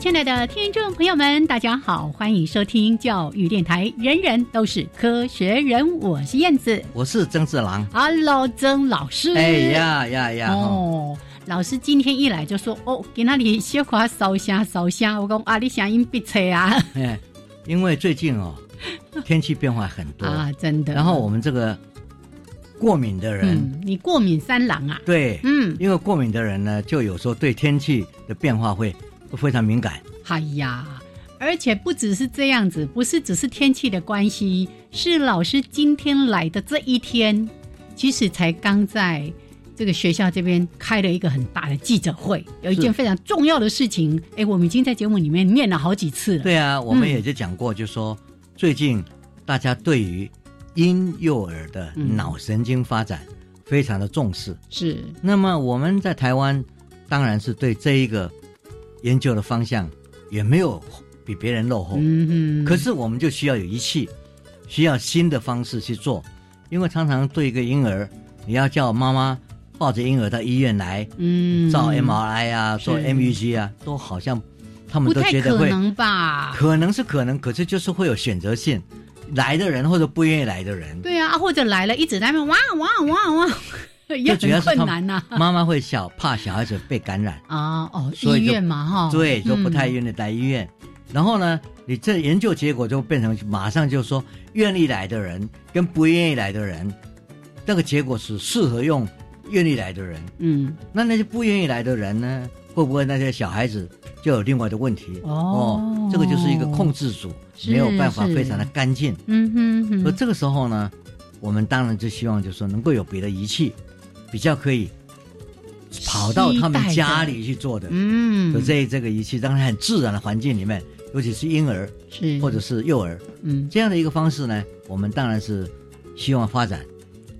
亲爱的听众朋友们，大家好，欢迎收听教育电台。人人都是科学人，我是燕子，我是曾志郎。Hello，曾老师。哎呀呀呀！哦，老师今天一来就说：“哦，给那里小花烧香烧香。”我讲啊，你声音别扯啊。哎，因为最近哦，天气变化很多啊，真的。然后我们这个过敏的人，你过敏三郎啊？对，嗯，因为过敏的人呢，就有时候对天气的变化会。非常敏感。哎呀，而且不只是这样子，不是只是天气的关系，是老师今天来的这一天，其实才刚在这个学校这边开了一个很大的记者会，有一件非常重要的事情。哎，我们已经在节目里面念了好几次了。对啊，我们也就讲过，就说最近大家对于婴幼儿的脑神经发展非常的重视。是。那么我们在台湾当然是对这一个。研究的方向也没有比别人落后，嗯可是我们就需要有仪器，需要新的方式去做，因为常常对一个婴儿，你要叫妈妈抱着婴儿到医院来，嗯，照 MRI 啊，做 MUG 啊，都好像他们都觉得会可能吧，可能是可能，可是就是会有选择性，来的人或者不愿意来的人，对啊，或者来了一直在那哇哇哇哇。就主要是困难呐，妈妈会小怕小孩子被感染啊哦，医院嘛哈，对，就不太愿意来医院。然后呢，你这研究结果就变成马上就说，愿意来的人跟不愿意来的人，那个结果是适合用愿意来的人。嗯，那那些不愿意来的人呢，会不会那些小孩子就有另外的问题？哦，这个就是一个控制组没有办法非常的干净。嗯哼，所以这个时候呢，我们当然就希望就是说能够有别的仪器。比较可以跑到他们家里去做的，嗯，就这这个仪器，当然很自然的环境里面，尤其是婴儿是。或者是幼儿，嗯，这样的一个方式呢，我们当然是希望发展。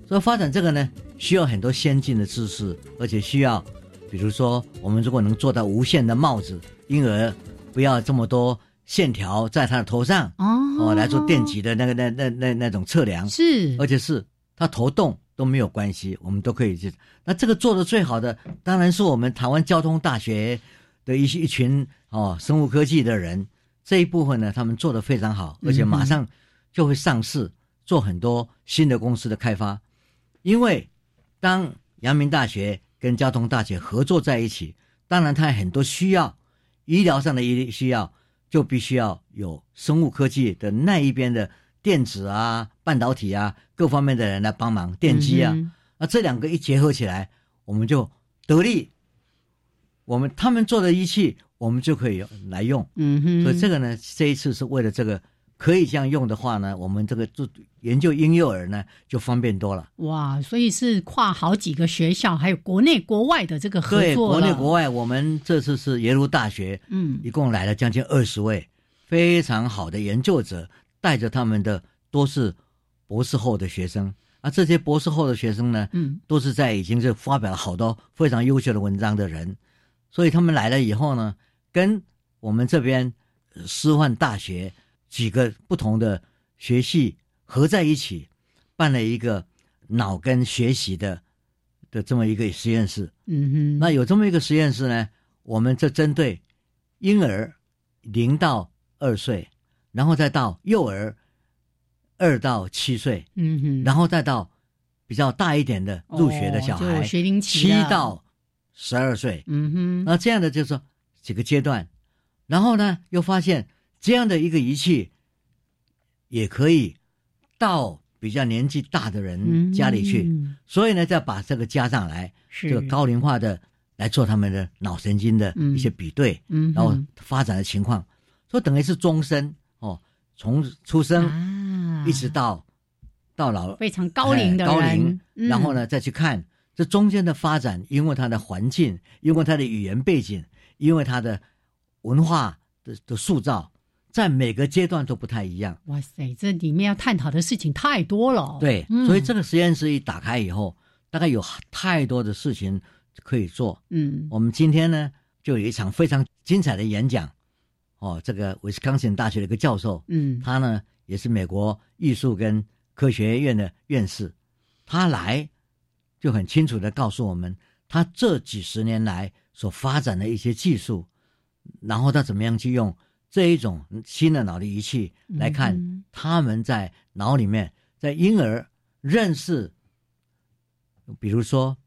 所以发展这个呢，需要很多先进的知识，而且需要，比如说，我们如果能做到无线的帽子，婴儿不要这么多线条在他的头上哦，来做电极的那个那那那那种测量。是，而且是他头动。都没有关系，我们都可以去。那这个做的最好的，当然是我们台湾交通大学的一些一群哦，生物科技的人这一部分呢，他们做的非常好，而且马上就会上市，做很多新的公司的开发。因为当阳明大学跟交通大学合作在一起，当然它很多需要医疗上的医需要，就必须要有生物科技的那一边的。电子啊，半导体啊，各方面的人来帮忙，电机啊，那这两个一结合起来，我们就得力。我们他们做的仪器，我们就可以来用。嗯哼。所以这个呢，这一次是为了这个可以这样用的话呢，我们这个做研究婴幼儿呢，就方便多了。哇，所以是跨好几个学校，还有国内国外的这个合作。对，国内国外，我们这次是耶鲁大学，嗯，一共来了将近二十位非常好的研究者。带着他们的都是博士后的学生，而这些博士后的学生呢，嗯，都是在已经是发表了好多非常优秀的文章的人，所以他们来了以后呢，跟我们这边师范大学几个不同的学系合在一起，办了一个脑跟学习的的这么一个实验室。嗯哼，那有这么一个实验室呢，我们这针对婴儿零到二岁。然后再到幼儿二到七岁，嗯哼，然后再到比较大一点的入学的小孩，学龄期七到十二岁，嗯哼，那这样的就是说几个阶段，然后呢又发现这样的一个仪器，也可以到比较年纪大的人嗯家里去，嗯所以呢，再把这个加上来，是。这个高龄化的来做他们的脑神经的一些比对，然后发展的情况，所以等于是终身哦，从出生啊一直到、到老非常高龄的哎高人龄，嗯然后呢再去看这中间的发展，因为他的环境，因为他的语言背景，因为他的文化的的塑造，在每个阶段都不太一样。哇塞，这里面要探讨的事情太多了哦。对，嗯所以这个实验室一打开以后，大概有太多的事情可以做。嗯我们今天呢，就有一场非常精彩的演讲，哦，这个威斯康星大学的一个教授，嗯。他呢也是美国艺术跟科学院的院士，他来就很清楚的告诉我们，他这几十年来所发展的一些技术，然后他怎么样去用这一种新的脑的仪器来看嗯他们在脑里面，在婴儿认识，比如说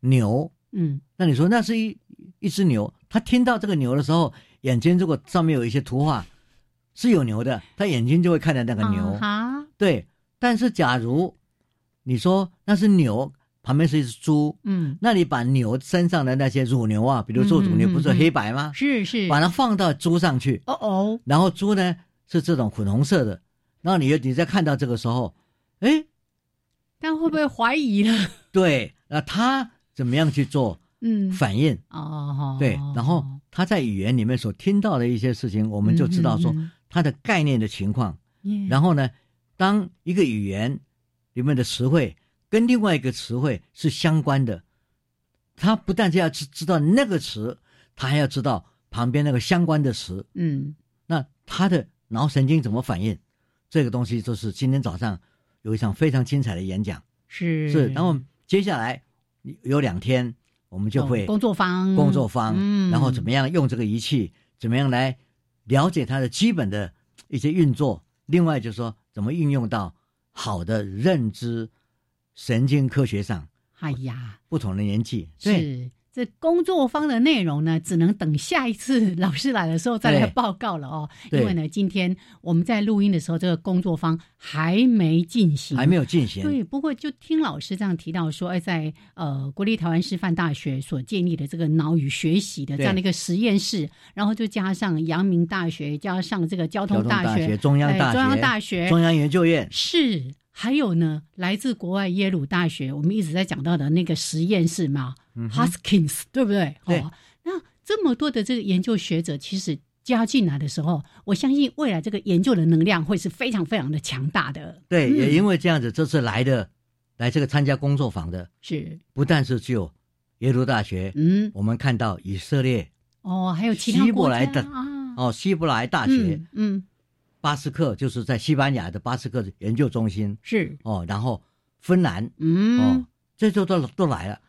牛，嗯。那你说那是一一只牛，他听到这个牛的时候，眼睛如果上面有一些图画是有牛的，他眼睛就会看到那个牛。对，但是假如你说那是牛，旁边是一只猪，嗯。那你把牛身上的那些乳牛啊，比如说乳牛不是嗯嗯嗯。黑白吗？是是。把它放到猪上去，哦哦。然后猪呢是这种粉红色的，然后你你再看到这个时候，哎，但会不会怀疑呢？对，那他怎么样去做嗯反应？哦对，然后他在语言里面所听到的一些事情，我们就知道说他的概念的情况。嗯然后呢，当一个语言里面的词汇跟另外一个词汇是相关的，他不但是要知知道那个词，他还要知道旁边那个相关的词。嗯那他的脑神经怎么反应？这个东西就是今天早上有一场非常精彩的演讲，是是。然后接下来有两天，我们就会哦工作方工作方，嗯然后怎么样用这个仪器，怎么样来了解它的基本的一些运作。另外就是说，怎么运用到好的认知神经科学上，哎呀，不同的年纪，对。是这工作方的内容呢，只能等下一次 老师来的时候再来报告了哦。对。因为呢，今天我们在录音的时候，这个工作方还没进行，还没有进行。对，不过就听老师这样提到说，哎，在呃国立台湾师范大学所建立的这个脑与学习的这样的一个实验室，然后就加上阳明大学，加上这个交通大学、中央大学、哎中央大学、中央研究院，是，还有呢，来自国外耶鲁大学，我们一直在讲到的那个实验室嘛、h u s k i n s 对不对？对。哦，那这么多的这个研究学者，其实加进来的时候，我相信未来这个研究的能量会是非常非常的强大的。对，嗯。也因为这样子，这次来的来这个参加工作坊的，是，不但是只有耶鲁大学，嗯，我们看到以色列哦，还有其他希伯国家来的啊，哦，希伯来大学、嗯，嗯，巴斯克，就是在西班牙的巴斯克研究中心是，哦，然后芬兰嗯，哦，这就都都来了，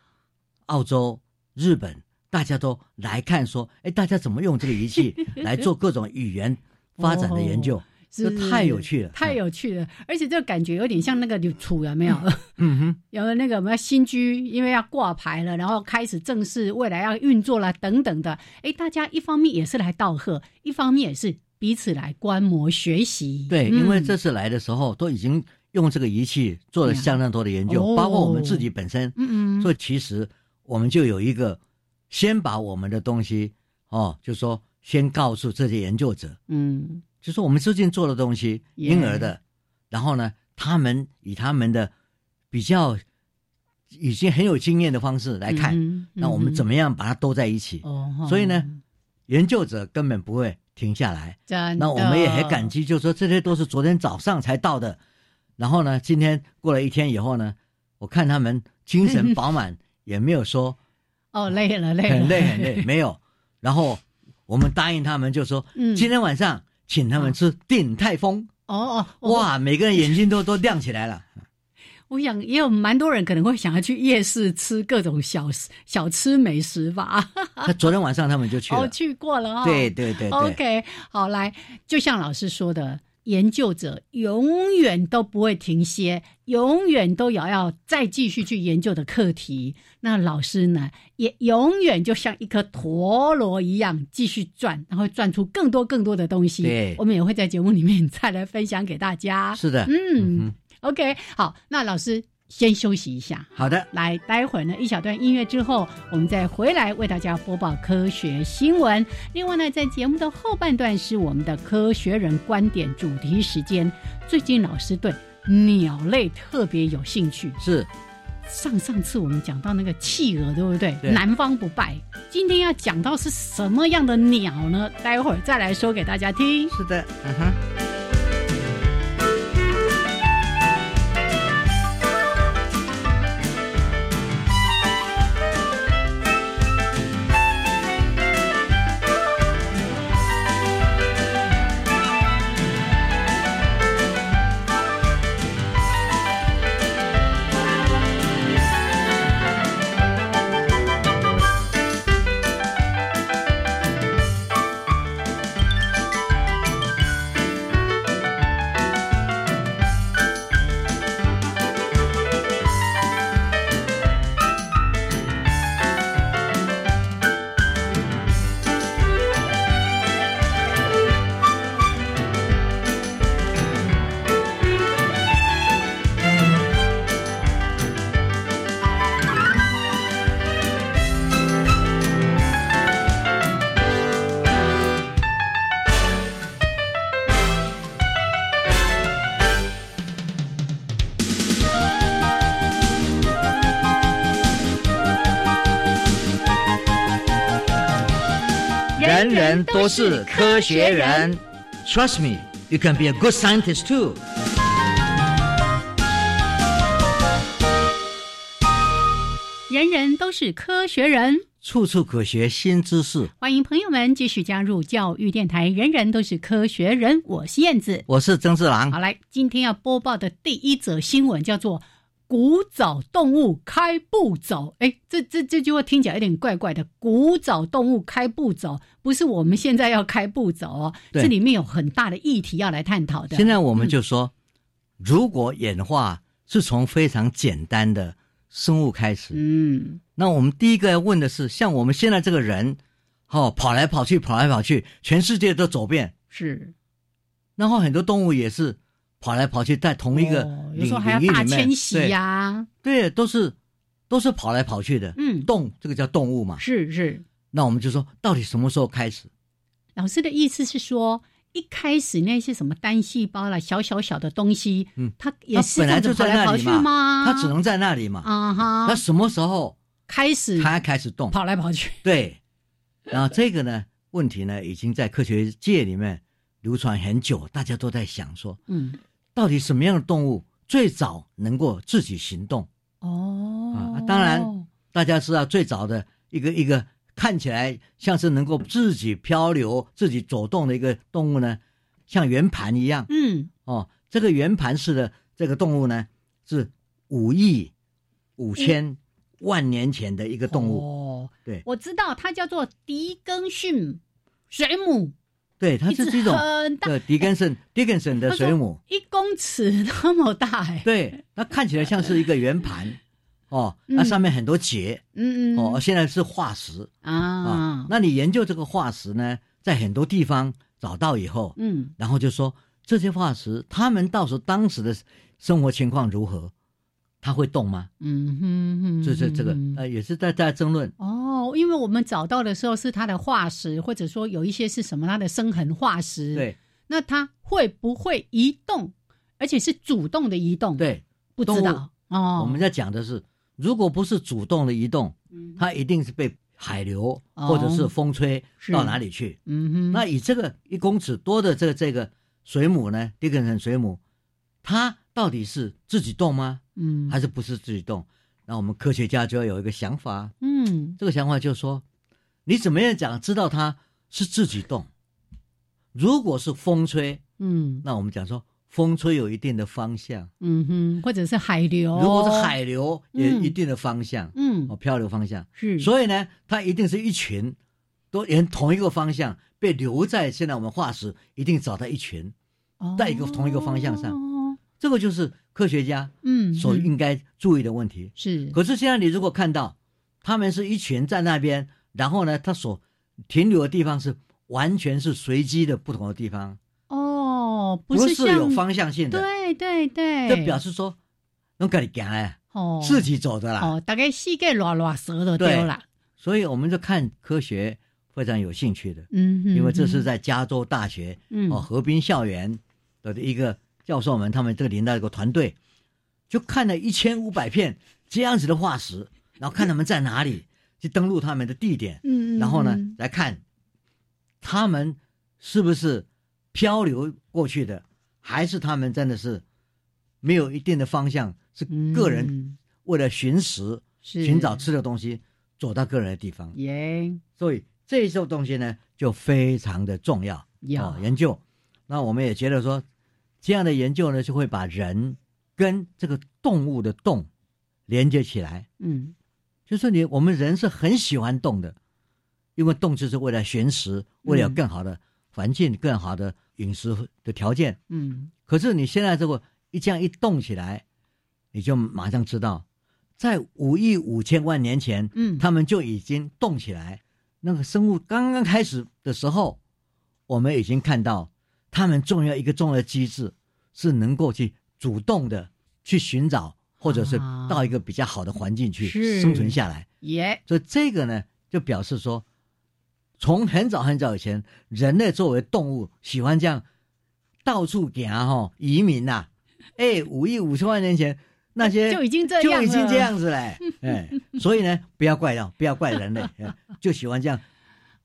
澳洲、日本，大家都来看说，哎，大家怎么用这个仪器 来做各种语言发展的研究？是这太有趣了太有趣了，而且这个感觉有点像那个楚有没有？嗯哼，有了那个我们要新居，因为要挂牌了，然后开始正式未来要运作了等等的。哎，大家一方面也是来道贺，一方面也是彼此来观摩学习。对，嗯因为这次来的时候都已经用这个仪器做了相当多的研究，哦包括我们自己本身。嗯嗯，所以其实我们就有一个，先把我们的东西哦，就说先告诉这些研究者，嗯就说我们最近做的东西，婴儿的，然后呢，他们以他们的比较已经很有经验的方式来看，嗯那我们怎么么样把它都在一起？哦？所以呢，研究者根本不会停下来。那我们也很感激，就说这些都是昨天早上才到的，然后呢，今天过了一天以后呢，我看他们精神饱满，也没有说哦，累了累了，很累很累，没有。然后我们答应他们，就说嗯今天晚上请他们吃鼎泰丰。哦哦，哇，每个人眼睛都都亮起来了。我想也有蛮多人可能会想要去夜市吃各种小食小吃美食吧。他昨天晚上他们就去哦，去过了哦。对对对对，OK，好，来，就像老师说的，研究者永远都不会停歇，永远都有要再继续去研究的课题。那老师呢，也永远就像一颗陀螺一样继续转，然后转出更多更多的东西。对我们也会在节目里面 再来分享给大家。是的，嗯 OK，好，那老师先休息一下。好的，来，待会儿呢一小段音乐之后，我们再回来为大家播报科学新闻。另外呢，在节目的后半段是我们的科学人观点主题时间。最近老师对鸟类特别有兴趣，是上上次我们讲到那个企鹅，对不对？对南方不败。今天要讲到是什么样的鸟呢？待会儿再来说给大家听。是的，嗯哼。都是科学人。Trust me, you can be a good scientist too. 人人都是科学人。处处可学新知识。欢迎朋友们继续加入教育电台，人人都是科学人，我是燕子。我是曾志郎好，。来，今天要播报的第一则新闻叫做“古早动物开步走”。哎，这这这句话听起来有点怪怪的。古早动物开步走，不是我们现在要开步走哦，对这里面有很大的议题要来探讨的。现在我们就说，如果演化是从非常简单的生物开始，嗯，那我们第一个要问的是，像我们现在这个人，哦，跑来跑去，跑来跑去，全世界都走遍，是然后很多动物也是跑来跑去，在同一个哦有领时候还要大迁徙呀、对对，都是都是跑来跑去的。嗯，动这个叫动物嘛？是是。那我们就说，到底什么时候开始？老师的意思是说，一开始那些什么单细胞啦、小小小的东西，嗯，它也是本来就在这跑来跑去那里嘛，吗？它只能在那里嘛。啊哈，它什么时候开始它开始动？跑来跑去，对，然后这个呢问题呢，已经在科学界里面流传很久，大家都在想说，嗯，到底什么样的动物最早能够自己行动？哦啊，当然大家知道最早的一个一个看起来像是能够自己漂流、自己走动的一个动物呢，像圆盘一样嗯，哦。这个圆盘式的这个动物呢，是五亿五千万年前的一个动物。哦，对我知道它叫做狄更逊水母，对，它是这种对狄更森狄更森的水母，一公尺那么大，哎，对，它看起来像是一个圆盘哦，那嗯上面很多节嗯嗯，哦，现在是化石。啊啊，，那你研究这个化石呢，在很多地方找到以后，嗯然后就说这些化石，他们到时候当时的生活情况如何？它会动吗？嗯哼哼，就是这个嗯呃，也是在在争论。哦，因为我们找到的时候是它的化石，或者说有一些是什么它的生痕化石，，对那它会不会移动，而且是主动的移动？，对，不知道哦。我们在讲的是，如果不是主动的移动，嗯它一定是被海流哦或者是风吹到哪里去。嗯哼，那以这个一公尺多的这个这个水母呢，迪根森水母，它到底是自己动吗？嗯还是不是自己动？那我们科学家就要有一个想法，嗯。这个想法就是说，你怎么样讲知道它是自己动？如果是风吹，嗯。那我们讲说风吹有一定的方向；嗯哼，或者是海流，如果是海流，也嗯一定的方向，嗯。哦，漂流方向。是，所以呢，它一定是一群，都沿同一个方向被留在现在我们化石，一定找到一群，在一个同一个方向上，哦这个就是科学家嗯，嗯。所应该注意的问题。是，可是现在你如果看到他们是一群在那边，然后呢，他所停留的地方是完全是随机的不同的地方，哦，不是像有方向性的，对对对，这表示说，能跟你讲哎，哦。自己走的啦。哦，大概膝盖乱乱折的对丢了，所以我们就看科学非常有兴趣的，嗯哼，因为这是在加州大学嗯。哦河滨校园的一个教授们，他们这个领导一个团队，就看了一千五百片这样子的化石，然后看他们在哪里，去登录他们的地点，嗯，嗯然后呢嗯来看他们是不是漂流过去的，还是他们真的是没有一定的方向，是个人嗯。为了寻食、是。寻找吃的东西走到个人的地方。耶，所以这一种东西呢，就非常的重要。要哦，研究。那我们也觉得说，这样的研究呢，就会把人跟这个动物的动连接起来。嗯就是你我们人是很喜欢动的，因为动就是为了寻食，为了有更好的环境、更好的饮食的条件。嗯可是你现在这个一这样一动起来，你就马上知道，在五亿五千万年前，嗯，他们就已经动起来。那个生物刚刚开始的时候，我们已经看到他们重要一个重要的机制是能够去主动的去寻找，或者是啊。到一个比较好的环境去生存下来。耶，所以这个呢，就表示说，从很早很早以前，人类作为动物喜欢这样到处行哈、移民呐、哎，五亿五千万年前那些就已经这样，就已经这样子嘞，哎，所以呢，不要怪到，不要怪人类，哎就喜欢这样，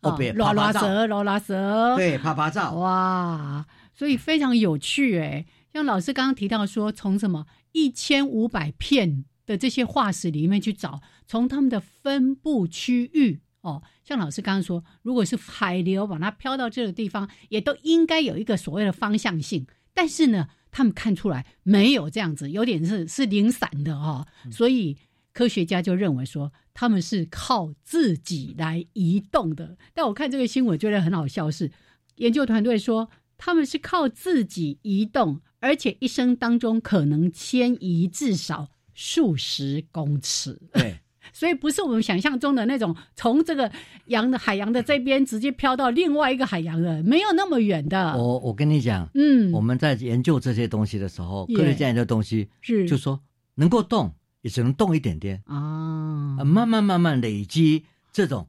哦，别拉拉蛇，拉拉蛇，对，啪啪照，哇，所以非常有趣哎。像老师刚刚提到说，从什么一千五百片的这些化石里面去找，从它们的分布区域哦，像老师刚刚说，如果是海流把它飘到这个地方，也都应该有一个所谓的方向性。但是呢，他们看出来没有这样子，有点是是零散的哦，所以科学家就认为说他们是靠自己来移动的。但我看这个新闻觉得很好笑是，研究团队说他们是靠自己移动，而且一生当中可能迁移至少数十公尺。对，所以不是我们想象中的那种从这个洋的海洋的这边直接飘到另外一个海洋的，没有那么远的。我我跟你讲，嗯，我们在研究这些东西的时候，科学家研究东西，是就说能够动，也只能动一点点。啊。啊，慢慢慢慢累积这种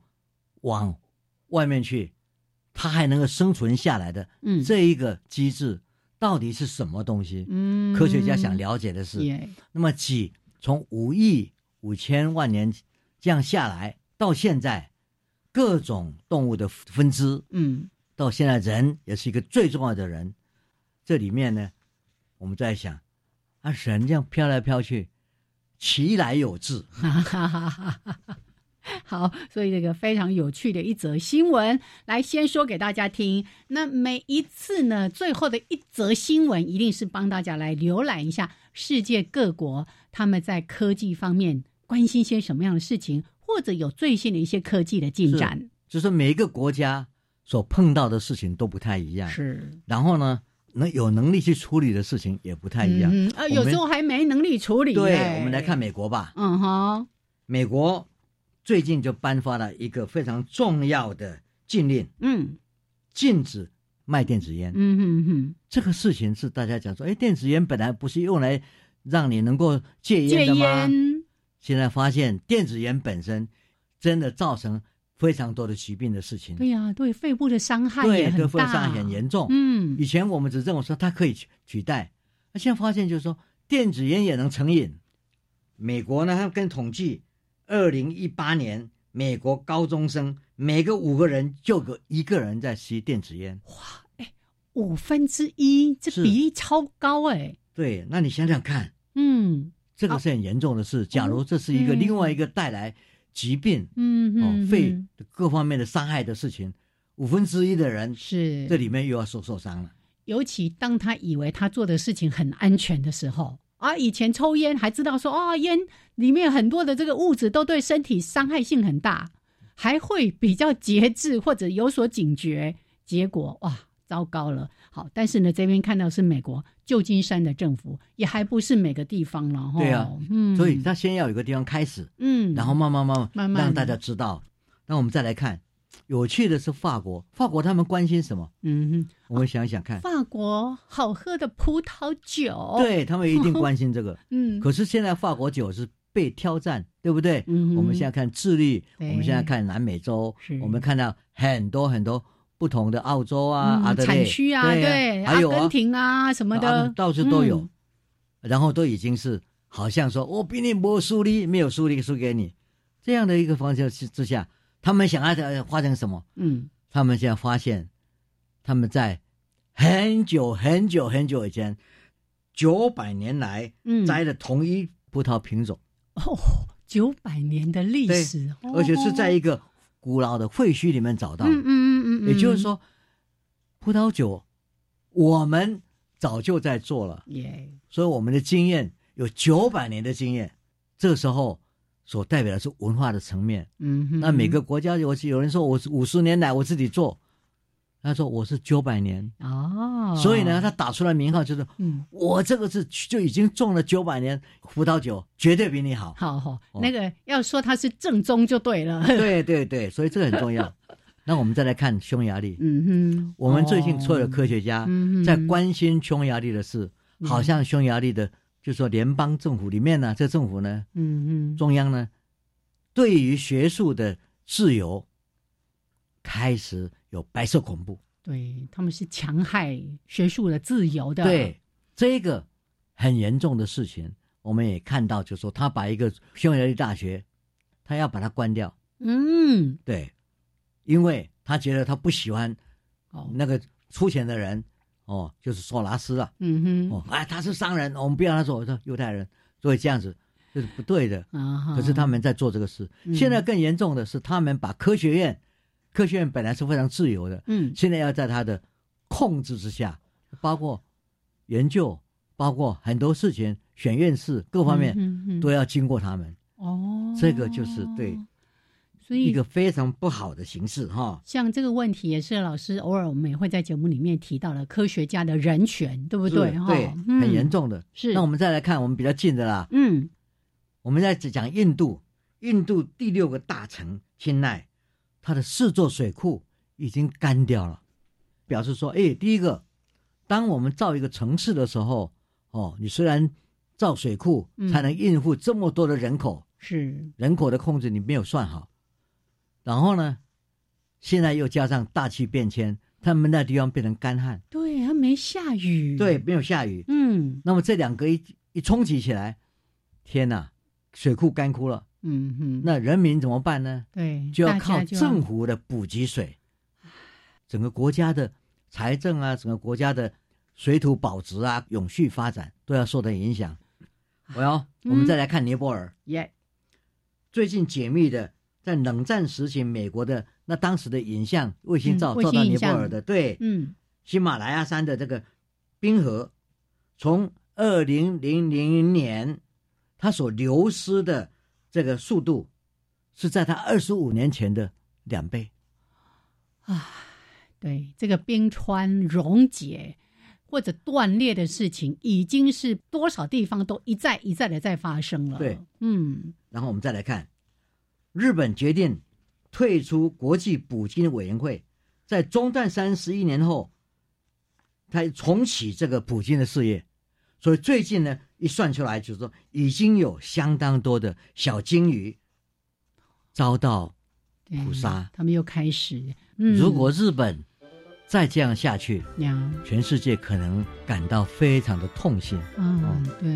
往外面去，它还能够生存下来的嗯。这一个机制到底是什么东西？嗯。科学家想了解的是，耶那么几从五亿五千万年这样下来到现在，各种动物的分支嗯。到现在人也是一个最重要的人，这里面呢，我们在想，啊，人这样飘来飘去，其来有自。哈哈哈哈哈哈。好，所以这个非常有趣的一则新闻，来先说给大家听。那每一次呢，最后的一则新闻一定是帮大家来浏览一下世界各国他们在科技方面关心些什么样的事情，或者有最新的一些科技的进展。就是每一个国家所碰到的事情都不太一样，是然后呢，能有能力去处理的事情也不太一样。嗯、啊，有时候还没能力处理。对，我们来看美国吧。嗯哼，美国最近就颁发了一个非常重要的禁令，嗯禁止卖电子烟。嗯哼哼，这个事情是大家讲说，哎，电子烟本来不是用来让你能够戒戒烟的吗？烟，现在发现电子烟本身真的造成非常多的疾病的事情，对呀、对肺部的伤害也对，肺大，伤害很严重。嗯。以前我们只认为说它可以取取代，那现在发现就是说电子烟也能成瘾。美国呢，它跟统计，二零一八年美国高中生每个五个人就有一个人在吸电子烟。哇。五分之一，这比例超高哎、对，那你想想看，嗯。这个是很严重的事。假如这是一个嗯。另外一个带来疾病嗯嗯，哦肺嗯各方面的伤害的事情，五分之一的人是这里面又要受受伤了。尤其当他以为他做的事情很安全的时候，啊，以前抽烟还知道说啊、烟里面很多的这个物质都对身体伤害性很大，还会比较节制或者有所警觉。结果哇，糟糕了。好，但是呢，这边看到是美国旧金山的政府，也还不是每个地方了哈。对啊，嗯，所以他先要有个地方开始，嗯，然后慢慢慢慢慢让大家知道。那我们再来看，有趣的是法国，法国他们关心什么？嗯哼，我们想想看，法国好喝的葡萄酒，，对他们一定关心这个。嗯，可是现在法国酒是被挑战，对不对？嗯我们现在看智利，我们现在看南美洲，我们看到很多很多不同的澳洲啊、嗯阿德产区啊，对，还有啊阿根，廷啊什么啊的，到处都有。嗯，然后都已经是好像说我比你没输力，没有输力输给你。这样的一个方向之之下，他们想要的发生什么？嗯。他们现在发现，他们在很久很久很久以前，九百年来嗯，栽的同一葡萄品种。哦，九百年的历史，哦。而且是在一个古老的废墟里面找到。嗯嗯嗯嗯，嗯也就是，说，葡萄酒我们早就在做了，耶，所以我们的经验有九百年的经验。这个时候所代表的是文化的层面。嗯哼，那每个国家有有人说我是五十年来我自己做，他说我是九百年，哦，所以呢，他打出来名号就是嗯，我这个是就已经种了九百年葡萄酒，绝对比你好。好好，哦那个要说它是正宗就对了，对对对，所以这个很重要。那我们再来看匈牙利，嗯哼，我们最近所有的哦科学家在关心匈牙利的事，嗯。好像匈牙利的，就说联邦政府里面呢，这政府呢，嗯嗯，中央呢，对于学术的自由开始有白色恐怖。对，他们是强害学术的自由的，，对这个很严重的事情，我们也看到，就说他把一个匈牙利大学，他要把它关掉，嗯，对，因为他觉得他不喜欢哦，那个出钱的人，哦，就是索拉斯啊，嗯哼，哦，哎，他是商人，我们不要他做，说犹太人，所以这样子这是不对的。啊，可是他们在做这个事，嗯。现在更严重的是，他们把科学院，科学院本来是非常自由的，嗯。现在要在他的控制之下，包括研究，包括很多事情，选院士各方面嗯哼。都要经过他们，哦，这个就是对，所以一个非常不好的形式哈。像这个问题也是老师偶尔我们也会在节目里面提到了科学家的人权，对不对？哈，对，嗯很严。重的。是，那我们再来看我们比较近的啦，嗯我们在讲印度，印度第六个大城钦奈，它的四座水库已经干掉了，表示说，哎，第一个，当我们造一个城市的时候，哦，你虽然造水库嗯才能应付这么多的人口，是，人口的控制你没有算好，然后呢，现在又加上大气变迁，他们那地方变成干旱，对，它没下雨，对，，没有下雨，嗯那么这两个一一冲击起来，天哪，水库干枯了。嗯哼，那人民怎么办呢？对，就要靠政府的补给水，整个国家的财政啊，整个国家的水土保值啊、永续发展都要受到影响。我要，我们再来看尼泊尔，耶，最近解密的，在冷战时期美国的那当时的影像卫星照照到尼泊尔的，对，嗯喜马拉雅山的这个冰河，从二零零零年它所流失的这个速度，是在它二十五年前的两倍。啊对，这个冰川溶解或者断裂的事情，已经是多少地方都一再一再的在发生了。对，嗯然后我们再来看，日本决定退出国际捕鲸委员会，在中断三十一年后，它重启这个捕鲸的事业。所以最近呢，一算出来就是说，已经有相当多的小鲸鱼遭到对捕杀。他们又开始，嗯，如果日本再这样下去，呀，全世界可能感到非常的痛心。嗯，对。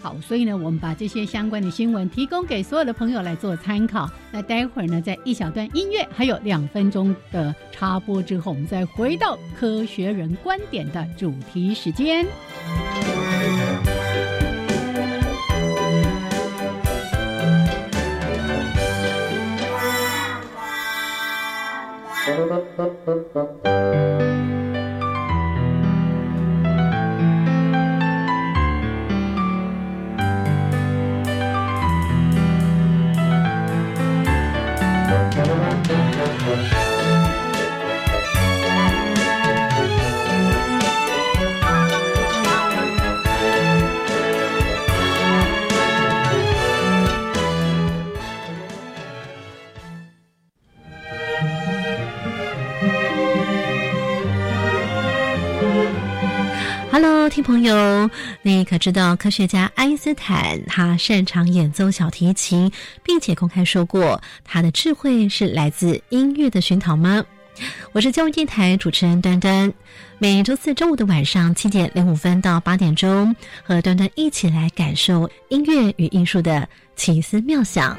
好所以呢我们把这些相关的新闻提供给所有的朋友来做参考。那待会儿呢在一小段音乐还有两分钟的插播之后我们再回到科学人观点的主题时间。Thank you. 听朋友，你可知道科学家爱因斯坦他擅长演奏小提琴，并且公开说过他的智慧是来自音乐的熏陶吗？我是教育电台主持人端端，每周四周五的晚上七点零五分到八点钟，和端端一起来感受音乐与艺术的奇思妙想。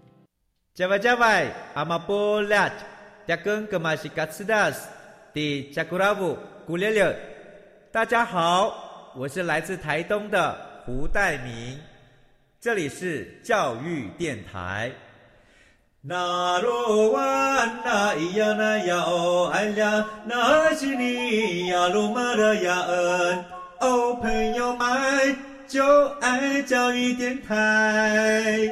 加外加外，阿玛波拉，扎根格玛西卡斯达斯，的加古拉布古列列。大家好，我是来自台东的胡代明，这里是教育电台。那罗哇那咿呀那呀哦哎呀，那是你呀鲁玛的呀恩哦，朋友们就爱教育电台。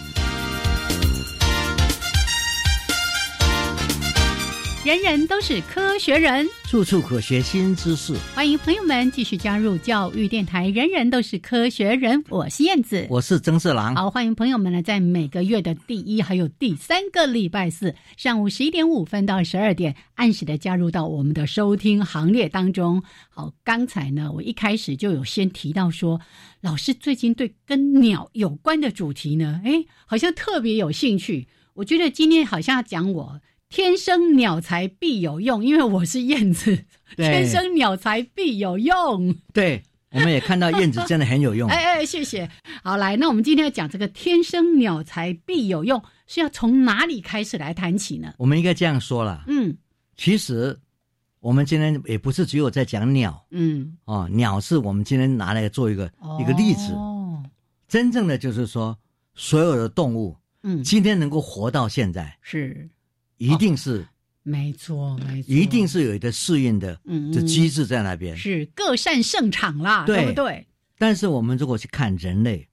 人人都是科学人，处处可学新知识。欢迎朋友们继续加入教育电台。人人都是科学人，我是燕子，我是曾四郎。好，欢迎朋友们呢，在每个月的第一还有第三个礼拜四上午十一点五分到十二点，按时的加入到我们的收听行列当中。好，刚才呢，我一开始就有先提到说，老师最近对跟鸟有关的主题呢，哎，好像特别有兴趣。我觉得今天好像要讲我。天生鸟才必有用，因为我是燕子。天生鸟才必有用。对，我们也看到燕子真的很有用。哎哎，谢谢。好，来，那我们今天要讲这个“天生鸟才必有用”，是要从哪里开始来谈起呢？我们应该这样说了。嗯，其实我们今天也不是只有在讲鸟。嗯，哦，鸟是我们今天拿来做一个一个例子。哦，真正的就是说，所有的动物，嗯，今天能够活到现在是。一定是，没错，没错，一定是有一个适应的这机制在那边，是各擅胜场啦，对不对？但是我们如果去看人类，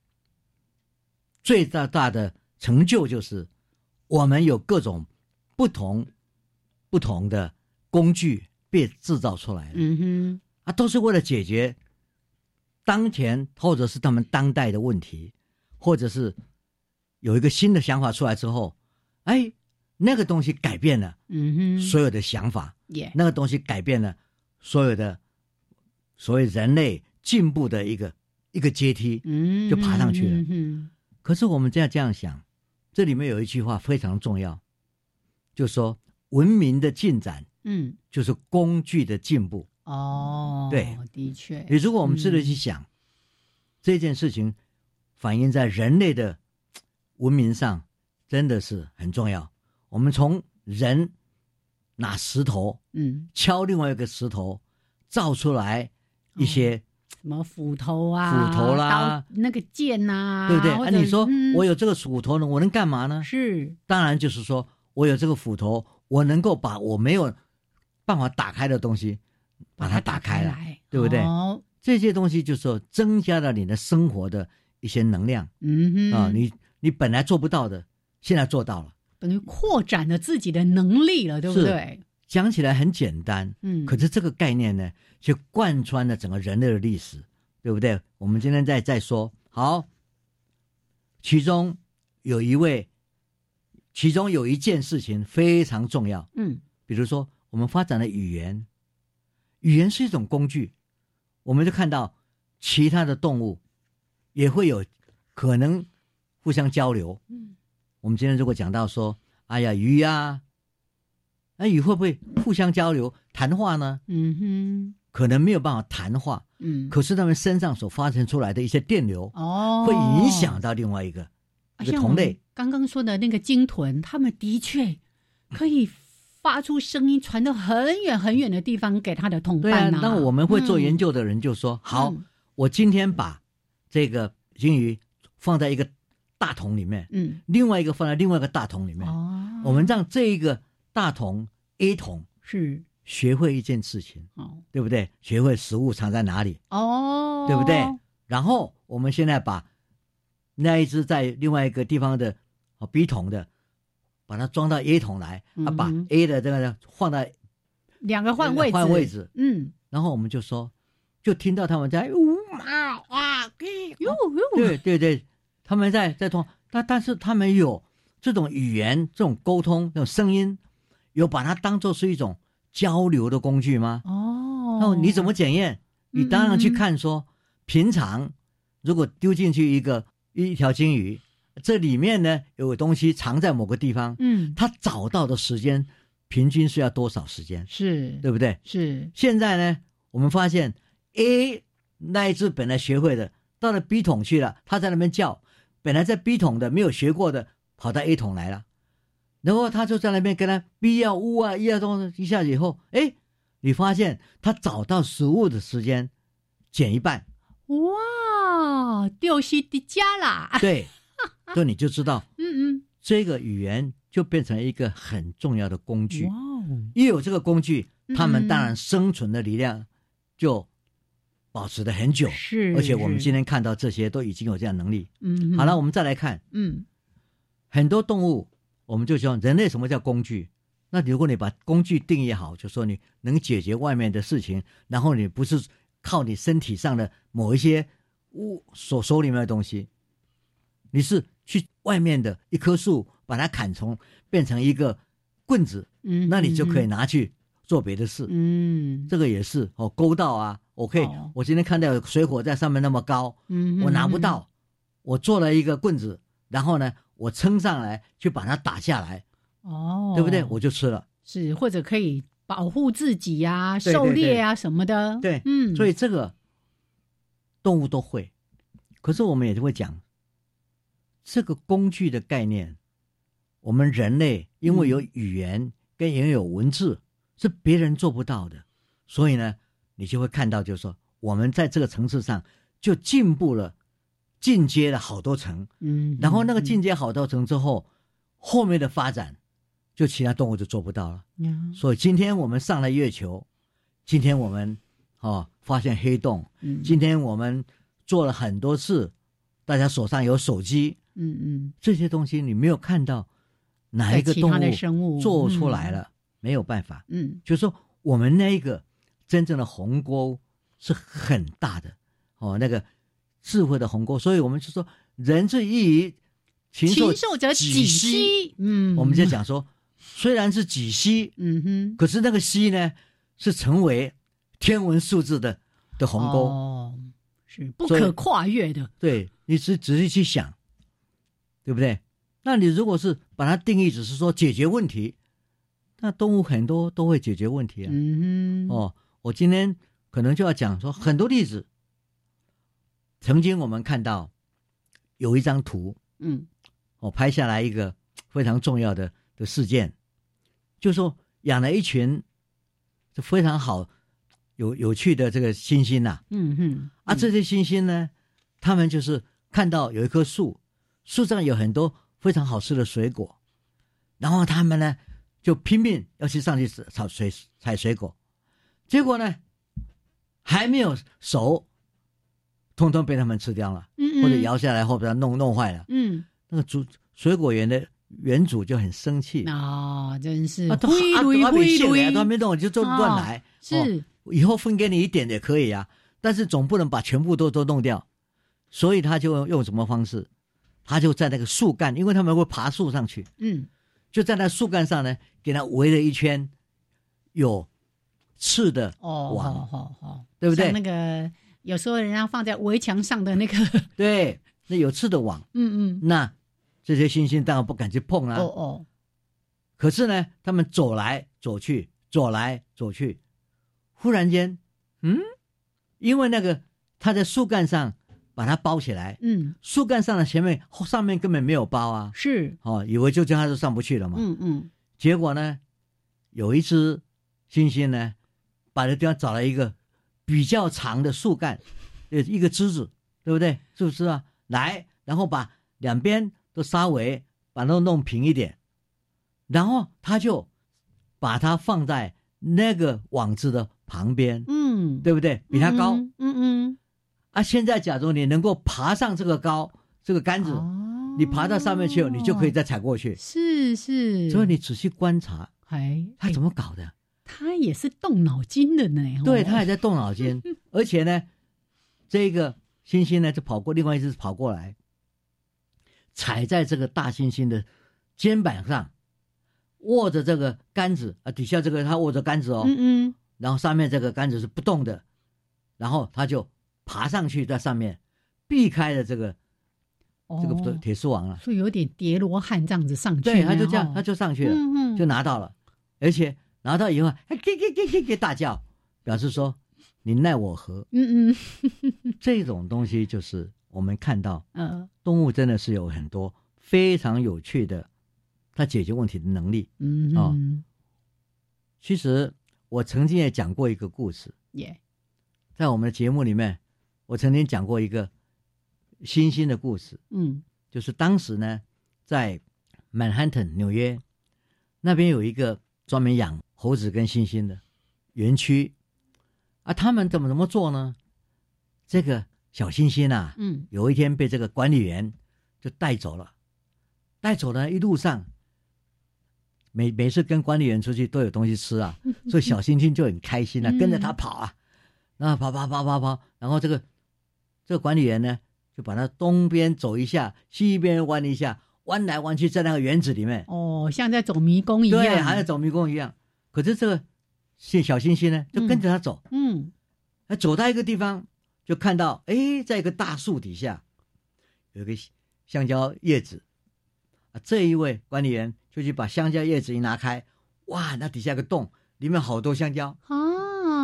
最大大的成就就是我们有各种不同不同的工具被制造出来了，嗯哼，啊，都是为了解决当前或者是他们当代的问题，或者是有一个新的想法出来之后，哎。那个东西改变了，嗯哼，所有的想法，那个东西改变了所有的所谓人类进步的一个一个阶梯，嗯，就爬上去了。嗯，可是我们这样这样想，这里面有一句话非常重要，就说文明的进展，嗯，就是工具的进步。哦，对，的确。你如果我们试着去想这件事情，反映在人类的文明上，真的是很重要。我们从人拿石头，嗯，敲另外一个石头，造出来一些什么斧头啊、斧头啦、那个剑呐，对不对？啊，你说我有这个斧头呢，我能干嘛呢？是，当然就是说我有这个斧头，我能够把我没有办法打开的东西把它打开来，对不对？这些东西就是说增加了你的生活的一些能量，嗯哼啊，你你本来做不到的，现在做到了。等于扩展了自己的能力了，对不对？讲起来很简单，嗯，可是这个概念呢，却贯穿了整个人类的历史，对不对？我们今天再再说，好，其中有一位，其中有一件事情非常重要，嗯，比如说我们发展的语言，语言是一种工具，我们就看到其他的动物也会有可能互相交流。嗯，我们今天如果讲到说，哎呀，鱼呀、那鱼会不会互相交流谈话呢？嗯哼。可能没有办法谈话，嗯，可是他们身上所发生出来的一些电流，哦，会影响到另外一个一个像我们同类。刚刚说的那个鲸豚，他们的确可以发出声音，传到很远很远的地方给他的同对啊，伴那我们会做研究，的人就说：好，嗯我今天把这个鲸鱼放在一个大桶里面，嗯，另外一个放在另外一个大桶里面，哦，我们让这一个大桶 A 桶是。学会一件事情，哦。对不对？学会食物藏在哪里，哦，对不对？然后我们现在把那一只在另外一个地方的哦 B 桶的，把它装到 A 桶来，啊，把 A 的这个放在，两个换位置，换位置，嗯，然后我们就说，就听到他们在呜嘛哇，哟哟，对对对，他们在在通，但但是他们有这种语言、这种沟通、这种声音，有把它当做是一种交流的工具吗？哦，那你怎么检验？你当然去嗯嗯嗯看说，平常如果丢进去一个一条金鱼，这里面呢有东西藏在某个地方，嗯，它找到的时间平均是要多少时间，是，对不对？是，现在呢，我们发现 A 那一只本来学会的，到了 B 桶去了，它在那边叫，本来在 B 桶的没有学过的，跑到 A 桶来了，然后他就在那边跟他 B 啊、呜啊、一啊东一下子以后，哎，你发现他找到食物的时间减一半，哇，掉西的家啦，对，所以你就知道 嗯嗯。这个语言就变成一个很重要的工具。嗯，。哇哦，一有这个工具，他们嗯当然生存的力量就保持的很久。是，而且我们今天看到这些都已经有这样能力。嗯，好了，，我们再来看嗯很多动物，我们就说人类什么叫工具？那如果你把工具定义好，就说你能解决外面的事情，然后你不是靠你身体上的某一些物所手里面的东西，你是去外面的一棵树把它砍从变成一个棍子，嗯，那你就可以拿去做别的事。嗯，这个也是哦，勾到啊，我可以，哦我今天看到有水火在上面那么高，嗯，我拿不到，我做了一个棍子，然后呢，我撑上来去把它打下来，哦，对不对？我就吃了。是或者可以保护自己呀、狩猎啊什么的，对嗯，所以这个动物都会，可是我们也会讲这个工具的概念，我们人类因为有语言跟也有文字，是别人做不到的，所以呢，你就会看到，就是说我们在这个层次上就进步了，进阶了好多层。嗯，然后那个进阶好多层之后，后面的发展，就其他动物就做不到了。嗯，所以今天我们上了月球，今天我们哦发现黑洞，嗯今天我们做了很多次，大家手上有手机，嗯嗯，这些东西你没有看到哪一个动物做出来了，没有办法。嗯。就是说我们那一个真正的鸿沟是很大的。哦，那个智慧的鸿沟，所以我们就说人之异于禽兽禽兽者几兮，嗯，我们就，讲说，虽然是几兮，嗯哼，可是那个兮呢，是成为天文数字的的鸿沟。哦，是不可跨越的，对你只仔细去想，对不对？那你如果是把它定义只是说解决问题，那动物很多都会解决问题啊。嗯，哦，我今天可能就要讲说很多例子。曾经我们看到有一张图，嗯我拍下来一个非常重要的的事件，就说养了一群这非常好、有有趣的这个猩猩呐、嗯哼，啊，这些猩猩呢，他们就是看到有一棵树，树上有很多非常好吃的水果，然后他们呢就拼命要去上去采水采水果，结果呢还没有熟，通通被他们吃掉了，嗯嗯。或者摇下来或者弄弄坏了。嗯。那个主水果园的园主就很生气，啊，真是啊，都还没挥现来，挥都还没弄就就乱来，是哦以后分给你一点也可以啊，但是总不能把全部都都弄掉，所以他就用什么方式？他就在那个树干，因为他们会爬树上去，嗯就在那树干上呢，给它围了一圈有刺的哦，网好好好，对不对？像那个有时候人家放在围墙上的那个，对，那有刺的网，嗯嗯，那这些猩猩当然不敢去碰啦、哦哦，可是呢，他们走来走去，走来走去，忽然间，嗯，因为那个它在树干上把它包起来，嗯，树干上的前面上面根本没有包啊，是，哦，以为就这样就上不去了嘛。嗯嗯，结果呢，有一只猩猩呢，把这地方找了一个比较长的树干，呃，一个枝子，对不对？是不是啊？来，然后把两边都稍微把它弄平一点，然后他就把它放在那个网子的旁边，嗯，对不对？比它高、嗯嗯啊。现在假如你能够爬上这个高这个杆子，哦，你爬到上面去，你就可以再踩过去。是是，所以你仔细观察，哎，他怎么？搞的？他也是动脑筋的呢，对，哦他也在动脑筋，而且呢，这个猩猩呢就跑过，另外一只跑过来，踩在这个大猩猩的肩膀上，握着这个杆子啊，底下这个他握着杆子哦，嗯嗯，然后上面这个杆子是不动的，然后他就爬上去在上面，避开了这个、这个哦铁丝网了，所以有点叠罗汉这样子上去，对，他就这样，哦他就上去了，嗯嗯，就拿到了，而且拿到以后还给给给给给大叫，表示说你奈我何。嗯嗯。这种东西就是我们看到嗯。呃动物真的是有很多非常有趣的，它解决问题的能力。嗯哦。嗯其实我曾经也讲过一个故事，耶，在我们的节目里面，我曾经讲过一个猩猩的故事，嗯。就是当时呢，在曼哈顿纽约那边有一个专门养猴子跟猩猩的园区，啊，他们怎么怎么做呢？这个小猩猩啊，嗯。有一天被这个管理员就带走了，带走了，一路上每每次跟管理员出去都有东西吃啊，所以小星星就很开心啊，嗯。跟着他跑啊，然后跑跑跑跑跑，然后这个这个管理员呢就把它东边走一下，西边弯一下，弯来弯去，在那个园子里面，哦，像在走迷宫一样，对，还在走迷宫一样。可是这个小小猩猩呢，就跟着他走，嗯。他走到一个地方，就看到，哎，在一个大树底下有一个香蕉叶子，啊，这一位管理员就去把香蕉叶子一拿开，哇，那底下有个洞，里面好多香蕉，啊，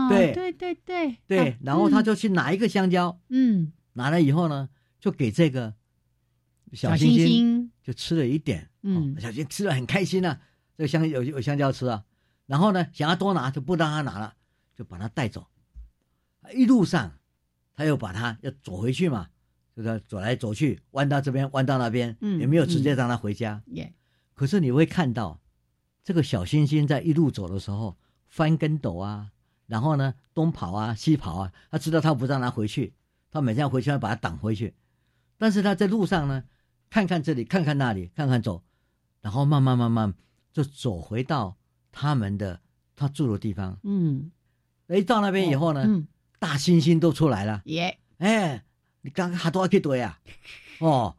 对。对对对。对啊，然后他就去拿一个香蕉，嗯。拿了以后呢，就给这个小小猩猩猩，就吃了一点，嗯。哦小星吃的很开心啊，这个香有有香蕉吃啊，然后呢，想要多拿就不让他拿了，就把他带走。一路上，他又把他要走回去嘛，就是走来走去，弯到这边，弯到那边，嗯也没有直接让他回家。耶，可是你会看到，这个小星星在一路走的时候翻跟斗啊，然后呢东跑啊西跑啊，他知道他不让他回去，他每天回去要把他挡回去，但是他在路上呢，看看这里，看看那里，看看走，然后慢慢慢慢就走回到他们的他住的地方。嗯，哎到那边以后呢，大猩猩都出来了，耶，哎，你刚刚还多少去堆啊？哦，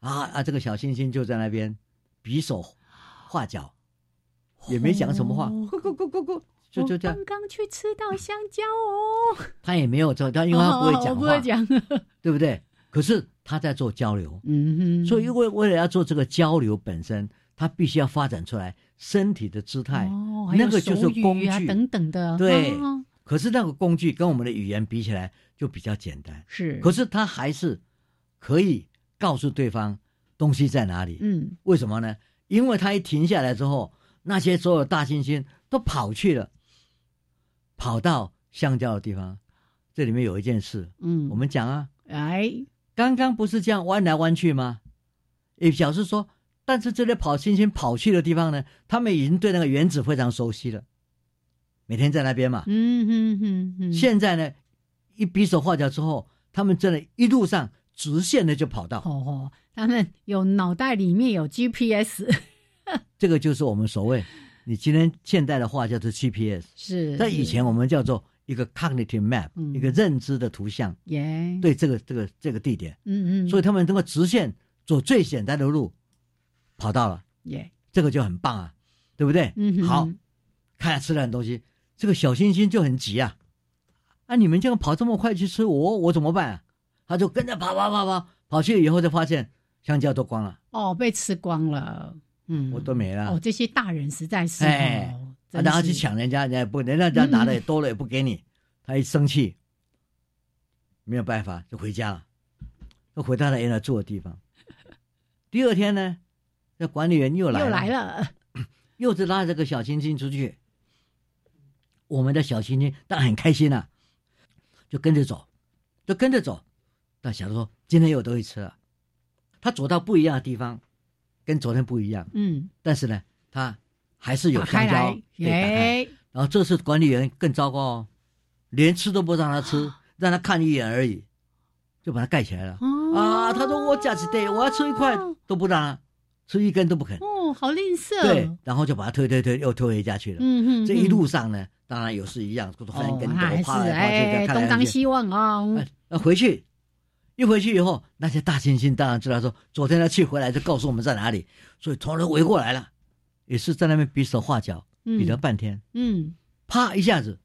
啊啊，这个小猩猩就在那边比手画脚，也没讲什么话，咕咕咕咕咕，就就这样，刚刚去吃到香蕉哦，他也没有做，他因为他不会讲话，哦不会讲，对不对？可是他在做交流，嗯哼，所以为为了要做这个交流本身，他必须要发展出来身体的姿态，那个就是工具。啊等等的，对。哦可是那个工具跟我们的语言比起来就比较简单，是，可是他还是可以告诉对方东西在哪里。嗯。为什么呢？因为他一停下来之后，那些所有大猩猩都跑去了，跑到香蕉的地方。这里面有一件事，嗯，我们讲啊，哎，刚刚不是这样弯来弯去吗？也表示说，但是这里跑星星跑去的地方呢，他们已经对那个原子非常熟悉了，每天在那边嘛。嗯哼哼哼，现在呢，一比手画脚之后，他们真的一路上直线的就跑到，哦哦，他们有脑袋里面有 GPS，这个就是我们所谓你今天现代的话叫做 GPS，是在以前我们叫做一个 cognitive map，、嗯。一个认知的图像，耶，，对这个这个这个地点，嗯嗯，所以他们通过直线走最简单的路，跑到了，耶，这个就很棒啊，对不对？嗯哼。好，看吃了很东西，这个小星星就很急啊，啊。啊，你们这样跑这么快去吃我，我怎么办啊？他就跟着跑跑跑跑跑去以后，就发现香蕉都光了，哦，被吃光了，嗯，我都没了。哦，这些大人实在是，哎然后去抢人家，人家不，人家家拿的也多了也不给你，他一生气，没有办法就回家了，就回到他原来住的地方。第二天呢，那管理员又来又来了，又是拉着个小青青出去。我们的小青青当然很开心了、就跟着走，就跟着走。但想说今天有东西吃了，他走到不一样的地方，跟昨天不一样，嗯，但是呢，他还是有香蕉来，可以打开。然后这次管理员更糟糕哦，连吃都不让他吃，让他看一眼而已，就把它盖起来了。哦啊，他说我假期对，我要吃一块都不让他吃一根都不肯。哦，好吝啬，对，然后就把他推推推，又推回家去了。嗯嗯，这一嗯路上呢，当然有是一样，翻跟斗哦还是趴来趴去，哎，东张。西望啊，哎，那回去，一回去以后，那些大猩猩当然知道说，昨天他去回来就告诉我们在哪里，所以同人围过来了，也是在那边比手画脚，比了半天，嗯，啪一下子，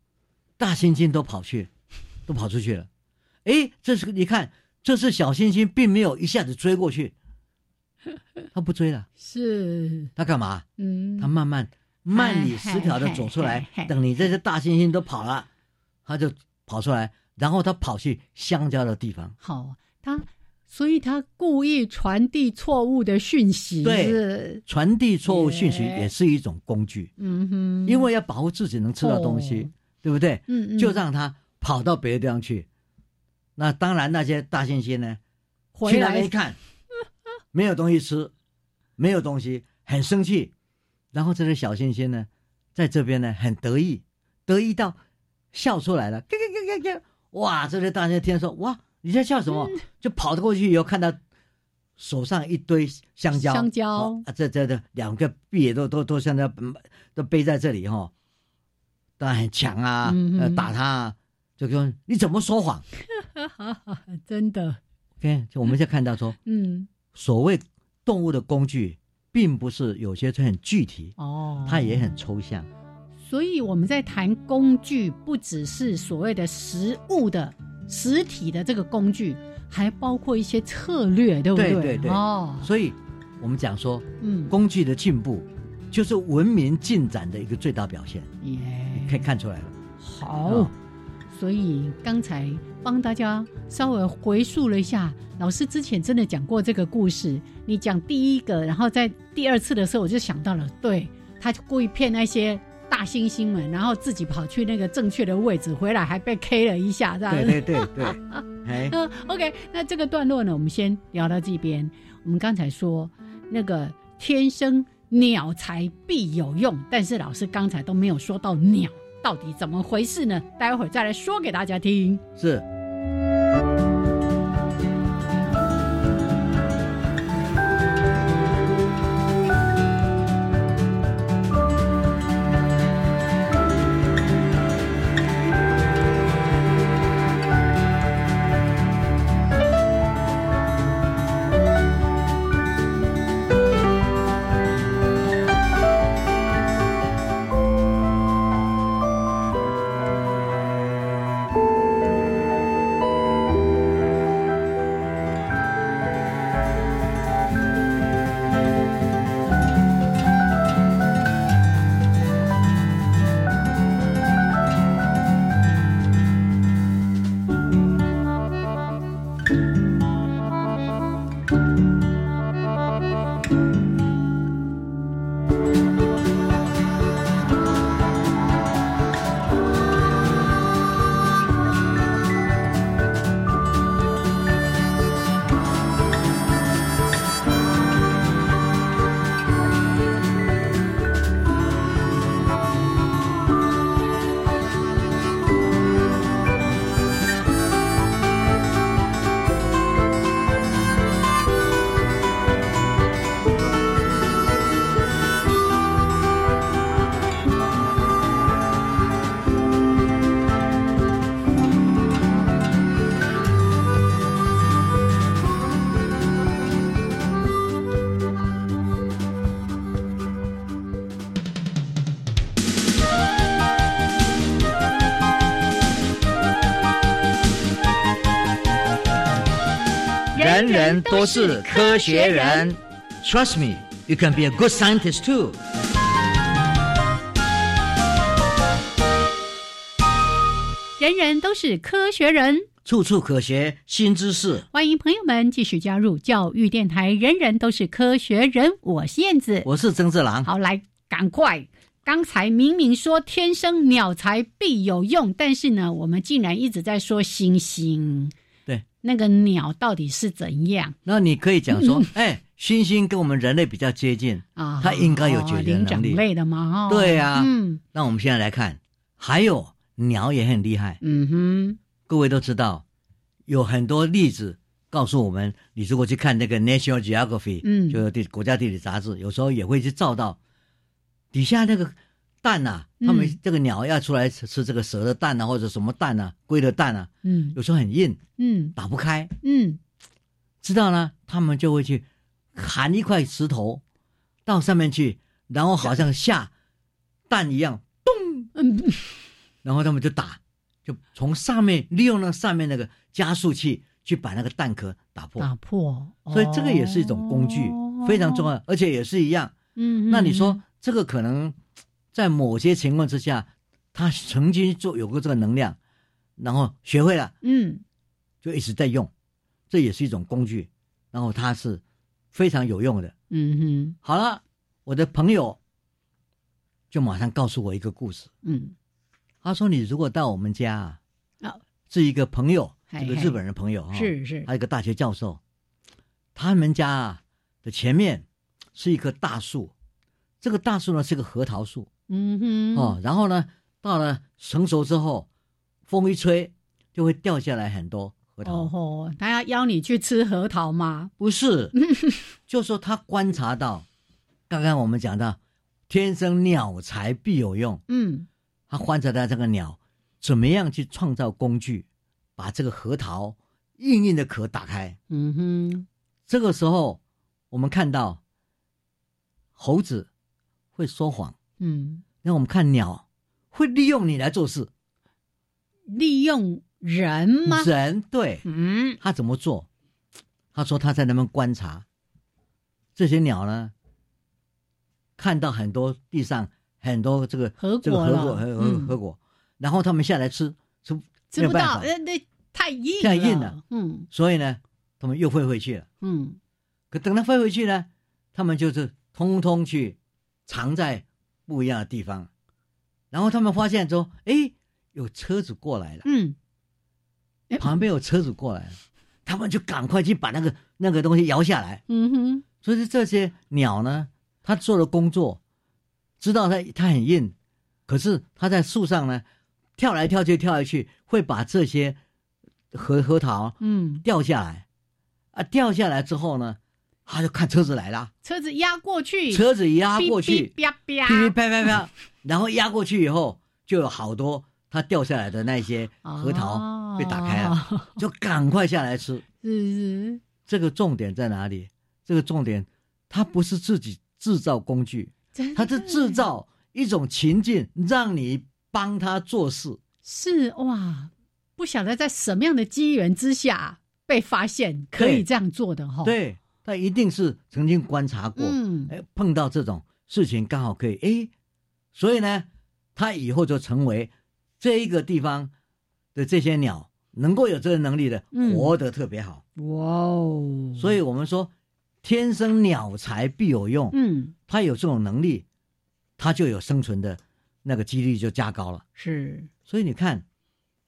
大猩猩都跑去，都跑出去了。哎，这是你看，这次小猩猩并没有一下子追过去，他不追了，是，他干嘛？嗯，他慢慢慢里失调的走出来等你这些大猩猩都跑了，他就跑出来，然后他跑去香蕉的地方。好，他所以他故意传递错误的讯息，对是传递错误讯息也是一种工具，嗯哼，因为要保护自己能吃到东西，哦对不对？嗯嗯，就让他跑到别的地方去。那当然，那些大猩猩呢，回去那边来一看，没有东西吃，没有东西，很生气。然后这些小猩猩呢，在这边呢很得意，得意到笑出来了，咯咯咯咯咯！哇，这些大猩猩听说，哇，你在笑什么？嗯。就跑过去以后，看到手上一堆香蕉，香蕉。哦啊，这这这两个臂也都都都像那都背在这里哈、当然很强啊，嗯打他、啊，就说你怎么说谎。真的，？OK，就我们现在看到说，嗯，所谓动物的工具，并不是有些是很具体，哦，它也很抽象。所以我们在谈工具，不只是所谓的实物的实体的这个工具，还包括一些策略，对不对？对对对哦，所以我们讲说，嗯，工具的进步就是文明进展的一个最大表现，耶，可以看出来了。好。哦所以刚才帮大家稍微回溯了一下，老师之前真的讲过这个故事。你讲第一个，然后在第二次的时候，我就想到了，对，他就故意骗那些大猩猩们，然后自己跑去那个正确的位置，回来还被 K 了一下，这样子。对对对对，哎，嗯，OK，那这个段落呢，我们先聊到这边。我们刚才说那个天生鸟才必有用，但是老师刚才都没有说到鸟到底怎么回事呢？待会儿再来说给大家听。是。人人都是科学人。Trust me, you can be a good scientist too. 人人都是科学人，处处可学新知识。欢迎朋友们继续加入教育电台。人人都是科学人，我是燕子，我是曾志郎。好，来，赶快！刚才明明说天生鸟才必有用，但是呢，我们竟然一直在说星星。对，那个鸟到底是怎样？那你可以讲说，哎，猩猩跟我们人类比较接近啊，它应该有解决能力。类的嘛，哦，对呀。嗯，那我们现在来看，还有。鸟也很厉害，嗯哼，各位都知道，有很多例子告诉我们，你如果去看那个 National Geography，嗯，就是地国家地理杂志，有时候也会去照到底下那个蛋呐，他们这个鸟要出来吃吃这个蛇的蛋呐，或者什么蛋呐，龟的蛋啊，嗯，有时候很硬，嗯，打不开，嗯，知道呢，他们就会去含一块石头到上面去，然后好像下蛋一样，咚，嗯。然后他们就打，就从上面利用那上面那个加速器去把那个蛋壳打破。打破，所以这个也是一种工具，非常重要，而且也是一样。嗯，那你说这个可能在某些情况之下，他曾经做有过这个能量，然后学会了，嗯，就一直在用，这也是一种工具，然后它是非常有用的。嗯哼，好了，我的朋友就马上告诉我一个故事。嗯。他说：“你如果到我们家啊，是一个朋友，这个日本人朋友哈，是是，还有一个大学教授，他们家啊的前面是一棵大树，这个大树呢是个核桃树，嗯哼，哦，然后呢到了成熟之后，风一吹就会掉下来很多核桃。哦吼他要邀你去吃核桃吗？不是，就说他观察到，刚刚我们讲到，天生鸟才必有用，嗯。”他观察到这个鸟怎么样去创造工具，把这个核桃硬硬的壳打开。嗯哼，这个时候我们看到猴子会说谎。嗯，那我们看鸟会利用你来做事，利用人吗？人对，嗯，他怎么做？他说他在那边观察。这些鸟呢，看到很多地上。很多这个核果，核果，核核核果，然后他们下来吃，吃吃不到，那，那太硬，太硬了，嗯，所以呢，他们又飞回去了，嗯，可等他飞回去呢，他们就是通通去藏在不一样的地方，然后他们发现说，哎，有车子过来了，嗯，旁边有车子过来了，他们就赶快去把那个那个东西摇下来，嗯哼，所以这些鸟呢，它做的工作。知道它它很硬，可是它在树上呢，跳来跳去跳下去，会把这些核核桃嗯。掉下来，啊掉下来之后呢，他就看车子来了，车子压过去，车子压过去，啪啪啪啪啪，然后压过去以后，就有好多它掉下来的那些核桃被打开了，就赶快下来吃。是是，这个重点在哪里？这个重点，它不是自己制造工具。他是制造一种情境，让你帮他做事。是哇，不晓得在什么样的机缘之下被发现可以这样做的哈。对，他一定是曾经观察过，嗯，哎，碰到这种事情刚好可以，哎，所以呢，他以后就成为这一个地方的这些鸟能够有这个能力的，活得特别好。哇哦！所以我们说。天生鸟才必有用，嗯，他有这种能力，他就有生存的那个几率就加高了。是，所以你看，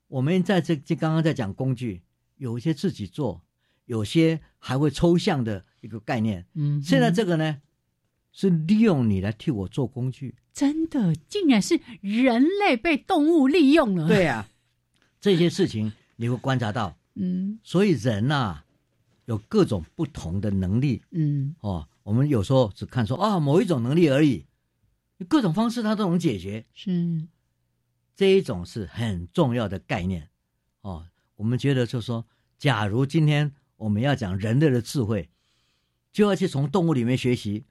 我们在这这刚刚在讲工具，有一些自己做，有些还会抽象的一个概念。嗯，现在这个呢，是利用你来替我做工具，真的，竟然是人类被动物利用了。对呀，这些事情你会观察到。嗯，所以人呐。有各种不同的能力，嗯，哦，我们有时候只看说啊某一种能力而已，各种方式它都能解决，是这一种是很重要的概念，哦，我们觉得就是说，假如今天我们要讲人类的智慧，就要去从动物里面学习，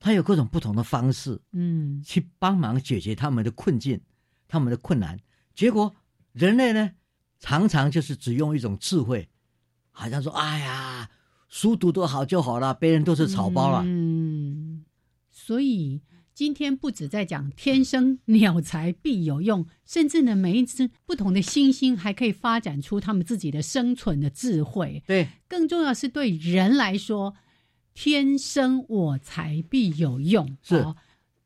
它有各种不同的方式，嗯，去帮忙解决他们的困境、他们的困难，结果人类呢，常常就是只用一种智慧。好像说，哎呀，书读得好就好了，别人都是草包了。嗯，所以今天不止在讲天生鸟才必有用，甚至呢，每一只不同的猩猩还可以发展出他们自己的生存的智慧。对，更重要是对人来说，天生我材必有用。是哦，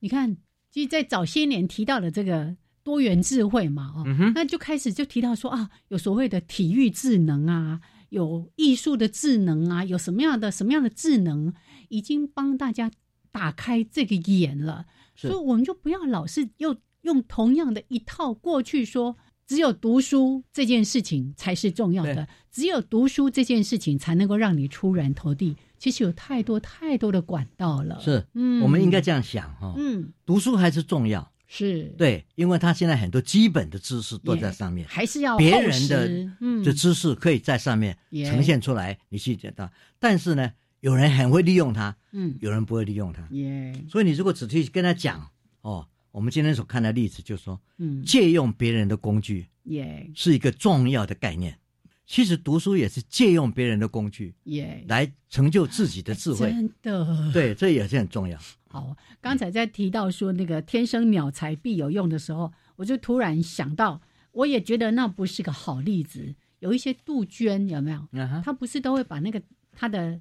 你看，其实，在早些年提到的这个多元智慧嘛，哦，嗯，那就开始就提到说啊，有所谓的体育智能啊，有艺术的智能啊，有什么样的什么样的智能，已经帮大家打开这个眼了。是。所以我们就不要老是又用同样的一套过去说，只有读书这件事情才是重要的，只有读书这件事情才能够让你出人头地。其实有太多太多的管道了。，是，嗯。我们应该这样想哈、嗯，读书还是重要，是，对，因为他现在很多基本的知识都在上面，还是要别人的实嗯。这知识可以在上面呈现出来，你去知道。但是呢，有人很会利用它，嗯有人不会利用它。耶所以你如果只去跟他讲，哦，我们今天所看的例子就是说，嗯借用别人的工具耶是一个重要的概念。其实读书也是借用别人的工具耶来成就自己的智慧，真的对，这也是很重要。好，刚才在提到说那个天生鸟才必有用的时候，我就突然想到，我也觉得那不是个好例子。有一些杜鹃有没有？嗯哼，它不是都会把那个它的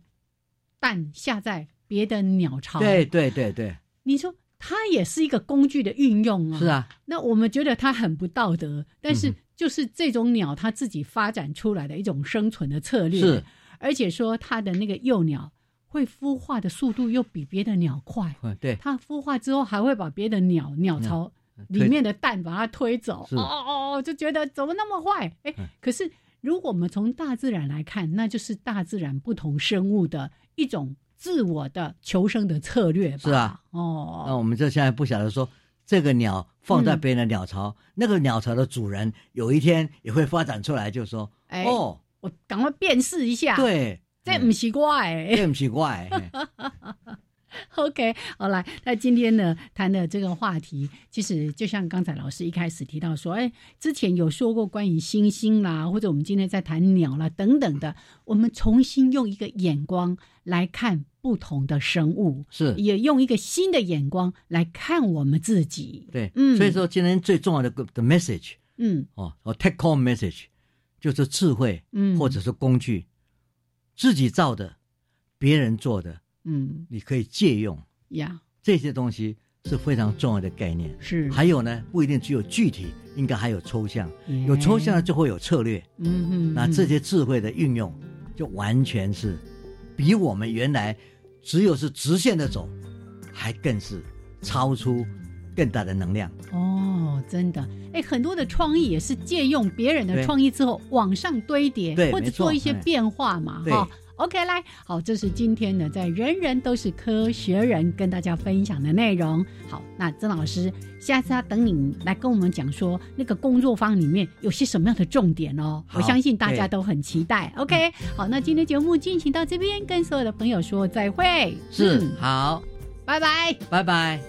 蛋下在别的鸟巢？对，对对对，你说它也是一个工具的运用啊。是。啊，那我们觉得它很不道德，但是嗯就是这种鸟它自己发展出来的一种生存的策略。是，而且说它的那个幼鸟会孵化的速度又比别的鸟快。嗯，对，它孵化之后还会把别的鸟鸟巢里面的蛋把它推走。是哦哦哦，就觉得怎么那么坏？哎嗯，可是如果我们从大自然来看，那就是大自然不同生物的一种自我的求生的策略吧。是啊，哦。那哦，我们这现在不晓得说，这个鸟放在别人的鸟巢，那个鸟巢的主人有一天也会发展出来，就说，哎哦，我赶快辨识一下。，对，这不奇怪、哎这不奇怪，嘿 OK，好来，那今天呢谈的这个话题，其实就像刚才老师一开始提到说，哎，之前有说过关于星星啦，或者我们今天在谈鸟啦等等的，我们重新用一个眼光来看不同的生物，是。也用一个新的眼光来看我们自己。对，嗯所以说今天最重要的的 message 嗯。哦，哦 take home message 就是智慧，嗯，或者是工具，自己造的，别人做的，嗯。你可以借用。呀，这些东西是非常重要的概念。是。还有呢，不一定只有具体，应该还有抽象，有抽象的就会有策略。嗯嗯，那这些智慧的运用，就完全是比我们原来只有是直线的走，还更是超出更大的能量。哦，真的，哎，很多的创意也是借用别人的创意之后往上堆叠，或者做一些哎。变化嘛，对。哈。OK，来，好，这是今天呢，在人人都是科学人跟大家分享的内容。好，那曾老师，下次要等你来跟我们讲说那个工作坊里面有些什么样的重点哦，我相信大家都很期待。OK，好，那今天节目进行到这边，跟所有的朋友说再会，是嗯，好，拜拜。拜拜。